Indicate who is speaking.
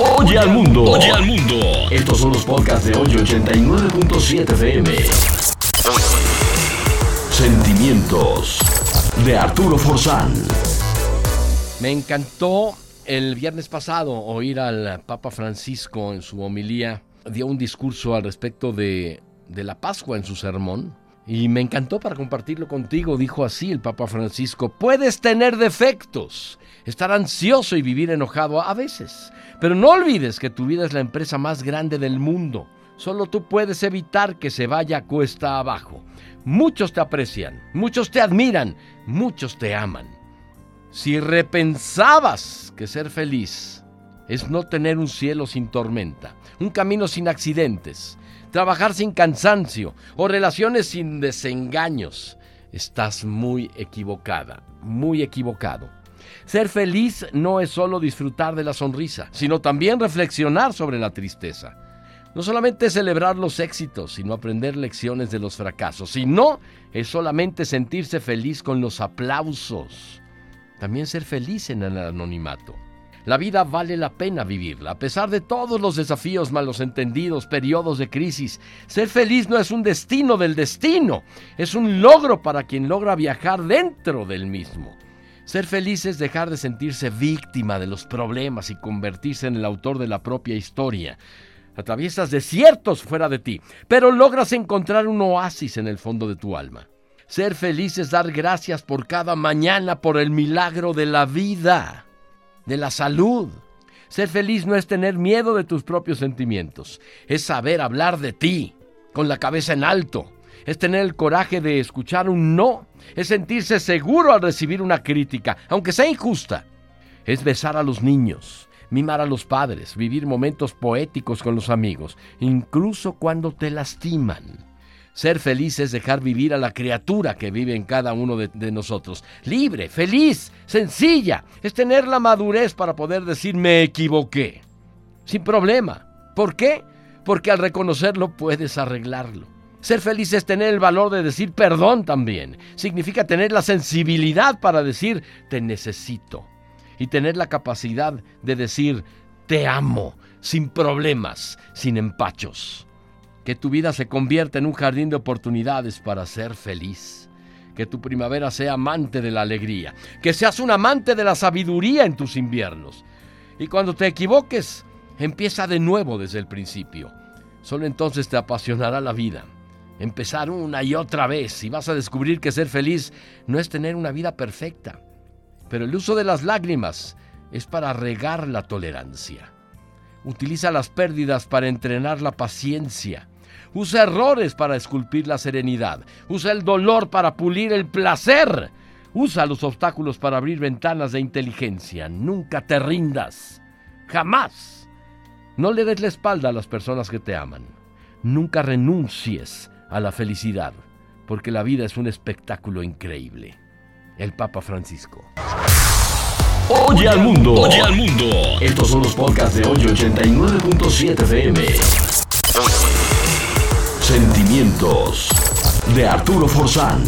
Speaker 1: Oye al mundo.
Speaker 2: Oye al mundo.
Speaker 1: Estos son los podcasts de hoy 89.7 FM. Sentimientos de Arturo Forzán.
Speaker 3: Me encantó el viernes pasado oír al Papa Francisco en su homilía. Dio un discurso al respecto de, de la Pascua en su sermón. Y me encantó para compartirlo contigo. Dijo así el Papa Francisco, puedes tener defectos, estar ansioso y vivir enojado a veces, pero no olvides que tu vida es la empresa más grande del mundo. Solo tú puedes evitar que se vaya cuesta abajo. Muchos te aprecian, muchos te admiran, muchos te aman. Si repensabas que ser feliz es no tener un cielo sin tormenta, un camino sin accidentes, trabajar sin cansancio o relaciones sin desengaños, estás muy equivocada, muy equivocado. Ser feliz no es solo disfrutar de la sonrisa, sino también reflexionar sobre la tristeza. No solamente celebrar los éxitos, sino aprender lecciones de los fracasos. Y no es solamente sentirse feliz con los aplausos. También ser feliz en el anonimato. La vida vale la pena vivirla, a pesar de todos los desafíos malos entendidos, periodos de crisis. Ser feliz no es un destino del destino, es un logro para quien logra viajar dentro del mismo. Ser feliz es dejar de sentirse víctima de los problemas y convertirse en el autor de la propia historia. Atraviesas desiertos fuera de ti, pero logras encontrar un oasis en el fondo de tu alma. Ser feliz es dar gracias por cada mañana, por el milagro de la vida de la salud. Ser feliz no es tener miedo de tus propios sentimientos, es saber hablar de ti, con la cabeza en alto, es tener el coraje de escuchar un no, es sentirse seguro al recibir una crítica, aunque sea injusta, es besar a los niños, mimar a los padres, vivir momentos poéticos con los amigos, incluso cuando te lastiman. Ser feliz es dejar vivir a la criatura que vive en cada uno de, nosotros. Libre, feliz, sencilla. Es tener la madurez para poder decir me equivoqué. Sin problema. ¿Por qué? Porque al reconocerlo puedes arreglarlo. Ser feliz es tener el valor de decir perdón también. Significa tener la sensibilidad para decir te necesito. Y tener la capacidad de decir te amo, sin problemas, sin empachos que tu vida se convierta en un jardín de oportunidades para ser feliz. Que tu primavera sea amante de la alegría. Que seas un amante de la sabiduría en tus inviernos. Y cuando te equivoques, empieza de nuevo desde el principio. Solo entonces te apasionará la vida. Empezar una y otra vez y vas a descubrir que ser feliz no es tener una vida perfecta. Pero el uso de las lágrimas es para regar la tolerancia. Utiliza las pérdidas para entrenar la paciencia. Usa errores para esculpir la serenidad. Usa el dolor para pulir el placer. Usa los obstáculos para abrir ventanas de inteligencia. Nunca te rindas. Jamás. No le des la espalda a las personas que te aman. Nunca renuncies a la felicidad, porque la vida es un espectáculo increíble. El Papa Francisco.
Speaker 1: Oye al mundo.
Speaker 2: Oye al mundo.
Speaker 1: Estos son los podcasts de hoy 89.7 FM. Sentimientos de Arturo Forzán.